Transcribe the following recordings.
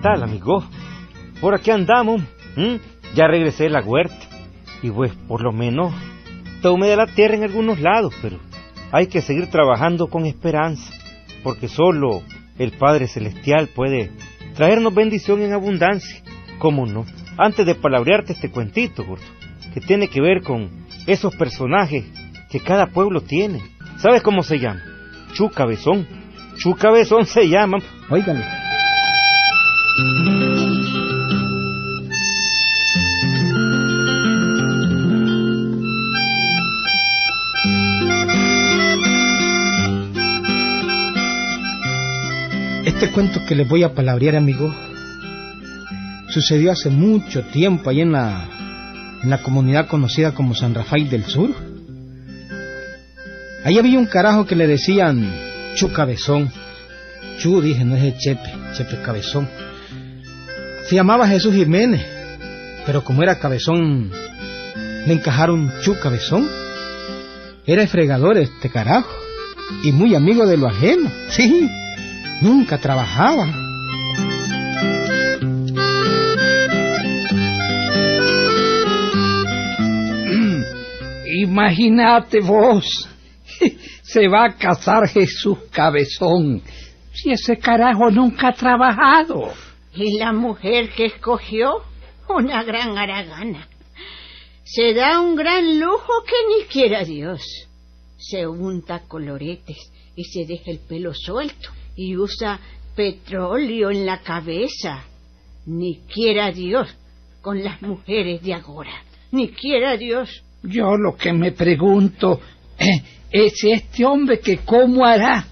tal, amigo? Por aquí andamos. Ya regresé de la huerta. Y pues, por lo menos, tomé de la tierra en algunos lados, pero hay que seguir trabajando con esperanza, porque solo el Padre Celestial puede traernos bendición en abundancia. ¿Cómo no? Antes de palabrearte este cuentito, gordo, que tiene que ver con esos personajes que cada pueblo tiene. ¿Sabes cómo se llama? Chu Cabezón. Chu Cabezón se llama. Óigale. Este cuento que les voy a palabrear, amigo, sucedió hace mucho tiempo ahí en la, en la comunidad conocida como San Rafael del Sur. Ahí había un carajo que le decían Chu Cabezón. Chu, dije, no es el Chepe, Chepe Cabezón. Se llamaba Jesús Jiménez, pero como era cabezón, le encajaron Chu Cabezón. Era fregador este carajo, y muy amigo de lo ajeno, sí, nunca trabajaba. Imagínate vos, se va a casar Jesús Cabezón, si ese carajo nunca ha trabajado. ¿Y la mujer que escogió? Una gran aragana. Se da un gran lujo que ni quiera Dios. Se unta coloretes y se deja el pelo suelto y usa petróleo en la cabeza. Ni quiera Dios con las mujeres de ahora. Ni quiera Dios. Yo lo que me pregunto eh, es este hombre que cómo hará.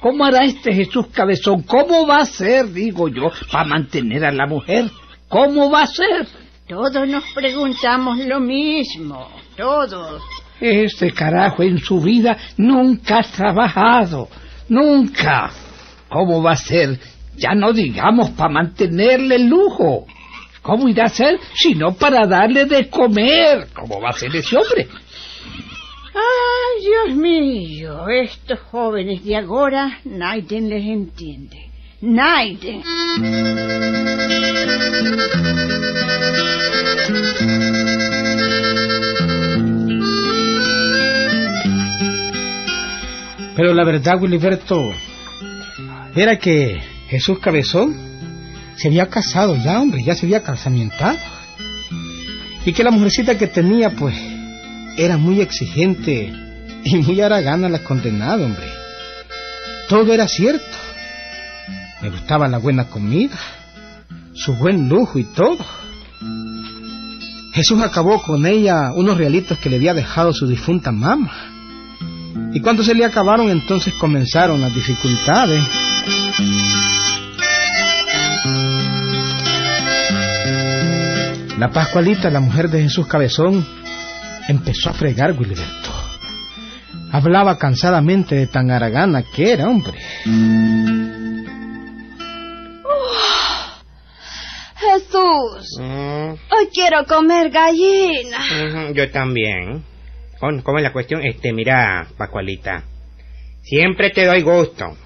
¿Cómo hará este Jesús Cabezón? ¿Cómo va a ser, digo yo, para mantener a la mujer? ¿Cómo va a ser? Todos nos preguntamos lo mismo, todos. Este carajo en su vida nunca ha trabajado, nunca. ¿Cómo va a ser? Ya no digamos para mantenerle el lujo. ¿Cómo irá a ser sino para darle de comer? ¿Cómo va a ser ese hombre? Ay, Dios mío, estos jóvenes de ahora, nadie les entiende. Nadie. Pero la verdad, Wiliberto, era que Jesús Cabezón se había casado ya, hombre, ya se había casamientado. Y que la mujercita que tenía, pues, era muy exigente y muy haragana la condenada, hombre. Todo era cierto. Me gustaba la buena comida, su buen lujo y todo. Jesús acabó con ella unos realitos que le había dejado su difunta mamá. Y cuando se le acabaron, entonces comenzaron las dificultades. La Pascualita, la mujer de Jesús Cabezón, empezó a fregar Wilberto. Hablaba cansadamente de tan haragana que era, hombre. Jesús, hoy quiero comer gallina. Yo también. ¿Cómo cómo es la cuestión? Este, mira, Pascualita. Siempre te doy gusto.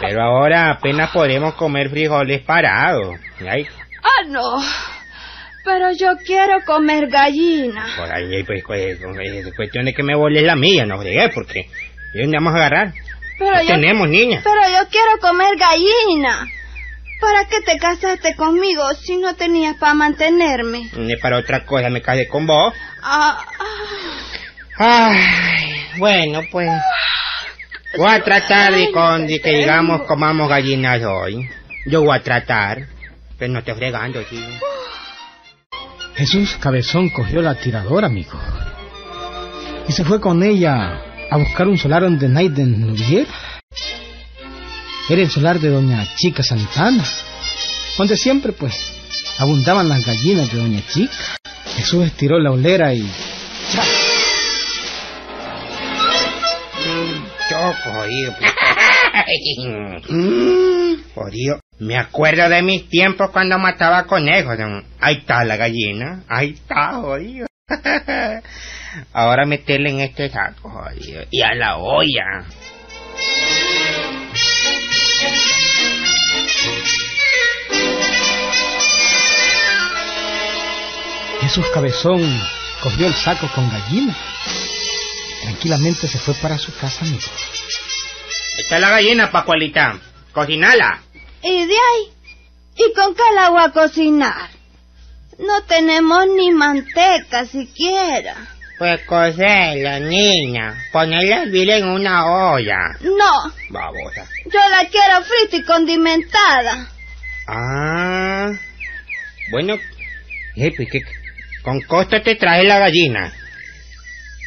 Pero ahora apenas podemos comer frijoles parados. Ay, Ah, no. Pero yo quiero comer gallina. por ahí, pues, pues, es cuestión de que me voles la mía, no fregué, porque... ¿Y dónde vamos a agarrar? Pero No yo, tenemos, niña. pero yo quiero comer gallina. ¿Para qué te casaste conmigo si no tenías para mantenerme? Ni para otra cosa me casé con vos. Ah, ah. Ay, bueno, pues... Voy a tratar de, con, de que digamos comamos gallinas hoy. Yo voy a tratar. Pero no estoy fregando, chico. Jesús Cabezón cogió la tiradora, amigo. Y se fue con ella a buscar un solar donde Naiden no viera. Era el solar de doña Chica Santana, donde siempre, pues, abundaban las gallinas de doña Chica. Jesús estiró la olera y... jodido. Pues. jodido. Me acuerdo de mis tiempos cuando mataba conejos. Ahí está la gallina. Ahí está, jodido. Ahora meterle en este saco, jodido. Y a la olla. Jesús Cabezón cogió el saco con gallina. Tranquilamente se fue para su casa, amigo. Esta es la gallina, Pascualita. Cocinala. ¿Y de ahí? ¿Y con qué la voy a cocinar? No tenemos ni manteca siquiera. Pues cocerla, niña. Ponerla a hervir en una olla. No, Babosa. yo la quiero frita y condimentada. Ah. Bueno, eh, pues, ¿qué- con costo te traje la gallina.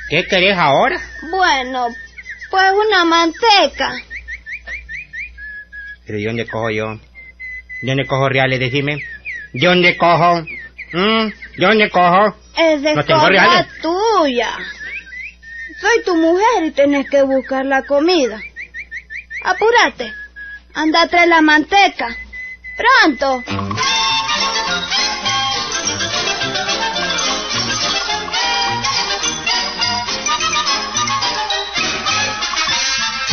¿Qué querés ahora? Bueno, pues una manteca. Pero ¿de dónde cojo yo? ¿De dónde cojo reales? Decime. ¿De dónde cojo? ¿Mm? ¿De dónde cojo? Es de No tengo reales. tuya. Soy tu mujer y tenés que buscar la comida. Apúrate. Anda a traer la manteca. Pronto.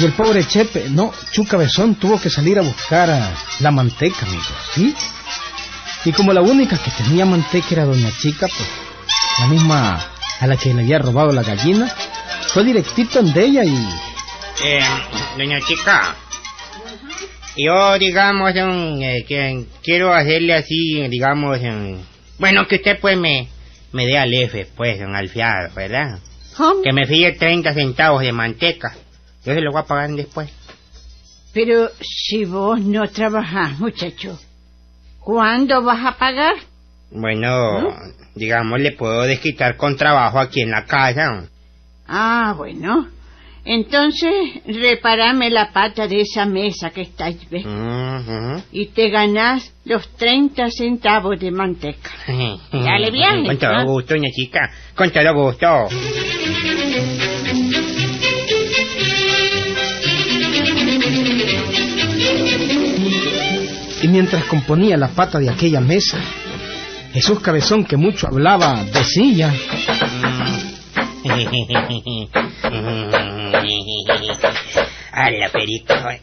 Y el pobre Chepe, no, Chu Cabezón tuvo que salir a buscar ah, la manteca, amigo, ¿sí? Y como la única que tenía manteca era Doña Chica, pues la misma a la que le había robado la gallina, fue directito ante ella y... Eh, doña chica. Yo, digamos, eh, que quiero hacerle así, digamos, bueno, que usted pues me, me dé al F, pues, un alfiado, ¿verdad? ¿Cómo? Que me fíe 30 centavos de manteca. Yo se lo voy a pagar después. Pero si vos no trabajás, muchacho, ¿cuándo vas a pagar? Bueno, digamos, le puedo desquitar con trabajo aquí en la casa. Ah, bueno. Entonces, repárame la pata de esa mesa que está ahí, ¿ves? Ujú. Y te ganás los 30 centavos de manteca. Dale viaje, Con todo gusto, doña chica. Con todo gusto. Mientras componía la pata de aquella mesa, Jesús Cabezón, que mucho hablaba, decía... A la perica.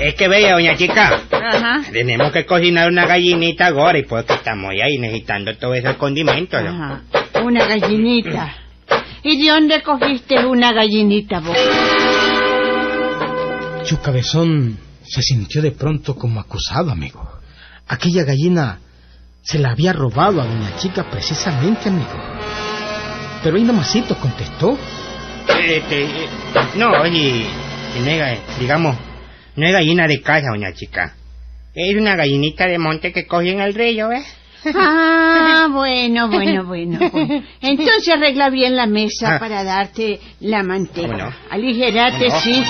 Es que vea, doña chica. Ajá. Tenemos que cocinar una gallinita ahora y pues que estamos ahí necesitando todos esos condimentos. ¿no? Ajá. Una gallinita. ¿Y de dónde cogiste una gallinita vos? Chu Cabezón se sintió de pronto como acusado, amigo. Aquella gallina se la había robado a Doña Chica precisamente, amigo. Pero ahí nomásito contestó. Este, eh, no, oye, no es digamos, no es gallina de casa, doña chica. Es una gallinita de monte que coge en el río, ¿ves? Ah, bueno, bueno, bueno. Entonces arregla bien la mesa Ah. para darte la manteca. Aligerate, sí.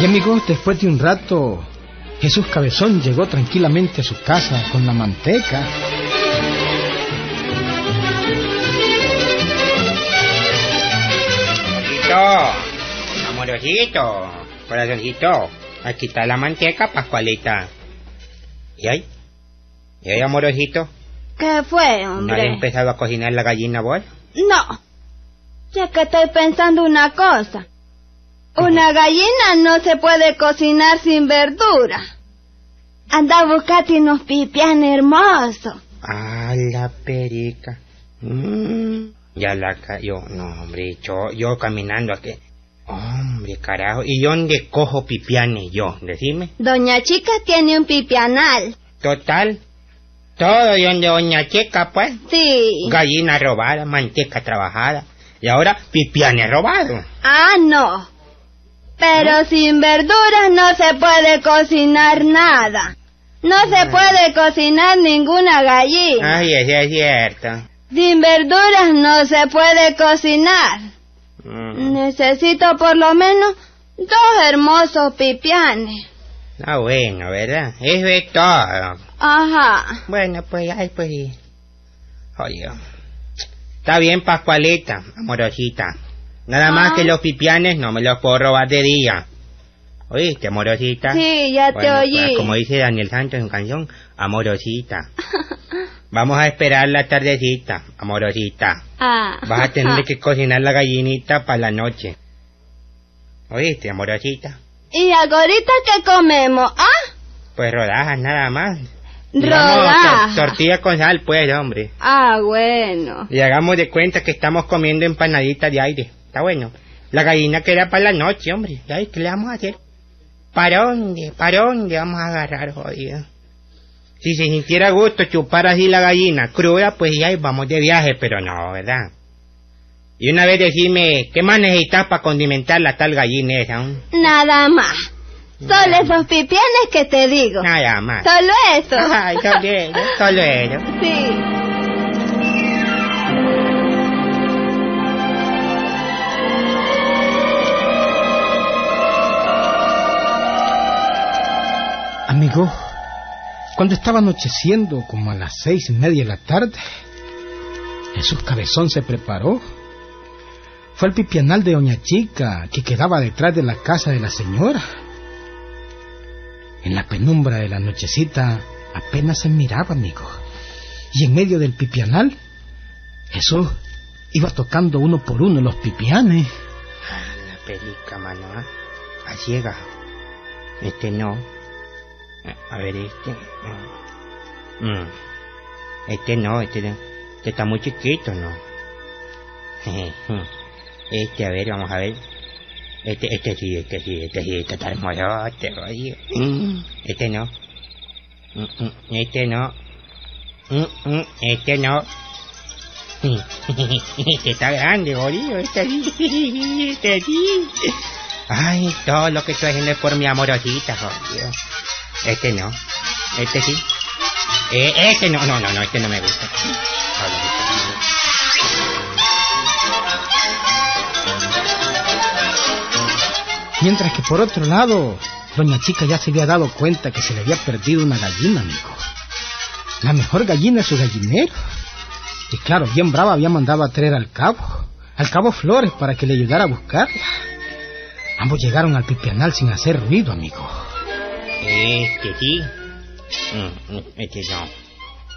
Y amigos, después de un rato, Jesús Cabezón llegó tranquilamente a su casa con la manteca. Amorosito, amorosito, corazoncito, aquí está la manteca, Pascualita. ¿Y ahí? ¿Y ahí, amorosito? ¿Qué fue, ¿No has hombre? empezado a cocinar la gallina vos? No. Ya que estoy pensando una cosa. Una gallina no se puede cocinar sin verdura. Anda a buscarte unos pipián hermosos. Ah, la perica. Mm, ya la cayó. No, hombre, yo, yo caminando aquí. Hombre, carajo. ¿Y dónde cojo pipianes yo? Decime. Doña Chica tiene un pipianal. Total. Todo de donde doña Checa, pues. Sí. Gallina robada, manteca trabajada. Y ahora pipianes robados. Ah, no. Pero sin verduras no se puede cocinar nada. No se puede cocinar ninguna gallina. Ay, eso es cierto. Sin verduras no se puede cocinar. Mm. Necesito por lo menos dos hermosos pipianes. Ah, bueno, ¿verdad? Eso es todo. Ajá. Bueno, pues, ay, pues... Oye. Está bien, Pascualita, amorosita. Nada más Ah. que los pipianes no me los puedo robar de día. ¿Oíste, amorosita? Sí, ya te oí. pues, como dice Daniel Santos en su canción, amorosita. Vamos a esperar la tardecita, amorosita. Ah. Vas a tener que cocinar la gallinita para la noche. ¿Oíste, amorosita? ¿Y ahorita qué comemos? ¿Ah? Pues rodajas nada más. Rodajas. tor- tortilla con sal, pues, hombre. Ah, bueno. Y hagamos de cuenta que estamos comiendo empanaditas de aire. Está bueno. La gallina queda para la noche, hombre. Ay, ¿Qué le vamos a hacer? ¿Para dónde? ¿Para dónde vamos a agarrar, jodido? Si se sintiera gusto chupar así la gallina cruda, pues ya vamos de viaje, pero no, ¿verdad? Y una vez decime, ¿qué más necesitas para condimentar la tal gallina esa? Nada más. Solo esos pipianes que te digo. Nada más. Solo eso. Ay, solo eso, solo eso. Sí. Amigo, cuando estaba anocheciendo, como a las seis y media de la tarde, Jesús Cabezón se preparó. Fue al pipianal de Doña Chica, que quedaba detrás de la casa de la señora. En la penumbra de la nochecita apenas se miraba, amigo. Y en medio del pipianal, Jesús iba tocando uno por uno los pipianes. La pelica, mano, ¿ah? A ciega. Este no. A ver, este. mm. Mm. Este no, este. Este está muy chiquito, ¿no? Este, a ver, vamos a ver. Este, este sí, este sí, este sí, este está hermoso, este jodido. Mm, Este no. Mm, Este no. Este no. Este está grande, jodido, este sí, este sí. Ay, todo lo que estoy haciendo es por mi amorosita, jodido. Este no. Este sí. Eh, este no, no, no, no, este no me gusta. Mientras que por otro lado, Doña Chica ya se había dado cuenta que se le había perdido una gallina, amigo. La mejor gallina de su gallinero. Y claro, bien brava había mandado a traer al cabo, al cabo Flores, para que le ayudara a buscarla. Ambos llegaron al pipianal sin hacer ruido, amigo. Este sí. Mm, mm, Este no.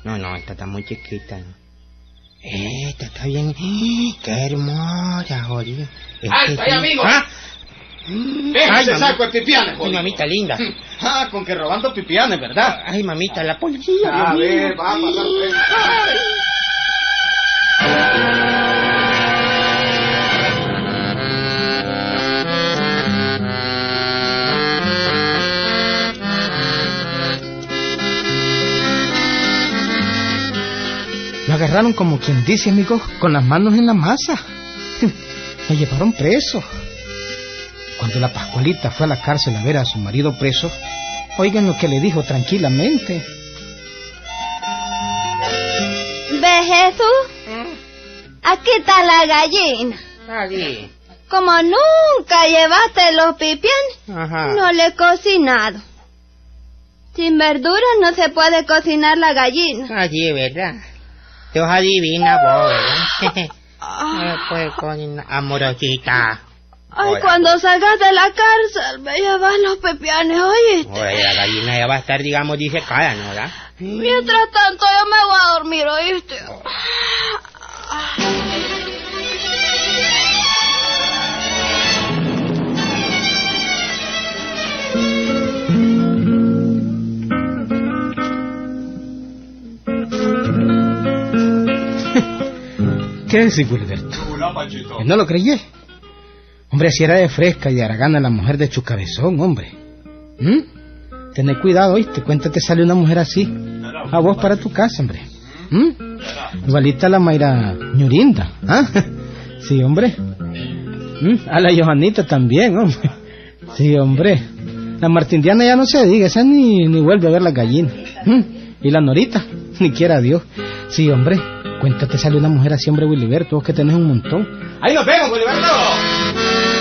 No, no, esta está muy chiquita. Esta está bien. ¡Qué hermosa, jodido! Este ¡Alto ahí, sí. amigo! ¿Ah? Deja Ay, ese saco de pipianes, Ay, jodido. mamita linda. Ah, con que robando pipianes, ¿verdad? Ay, mamita, la policía. A Dios mío. ver, va a pasar agarraron como quien dice, amigo, con las manos en la masa. Lo llevaron preso. Cuando la Pascualita fue a la cárcel a ver a su marido preso, oigan lo que le dijo tranquilamente. ¿Ves Jesús? Aquí está la gallina. Ay, Como nunca llevaste los Ajá. no le he cocinado. Sin verduras no se puede cocinar la gallina. Así, ¿verdad? Tú adivina vos, ¿verdad? Pues, con amorosita. Ay, cuando salgas de la cárcel, me llevas los pipianes, oíste. Oye, la gallina ya va a estar, digamos, disecada, ¿no? ¿verdad? Mientras tanto, yo me voy a dormir, oíste. ¿Qué decís, Gilberto? ¿Que no lo creyé? Hombre, si era de fresca y de Aragana la mujer de Chucabezón, hombre. ¿Mm? Tené cuidado, oíste, cuéntate sale una mujer así. A vos para tu casa, hombre. ¿Mm? Igualita a la Mayra Ñurinda, ¿ah? Sí, hombre. ¿Mm? A la Johanita también, hombre. Sí, hombre. La Martindiana ya no se diga, esa ni, ni vuelve a ver la gallina. ¿Mm? Y la Norita, ni quiera Dios. Sí, hombre. Cuéntate, sale una mujer así, hombre, Willy Berto, vos que tenés un montón. ¡Ahí nos vemos, Willy Berto!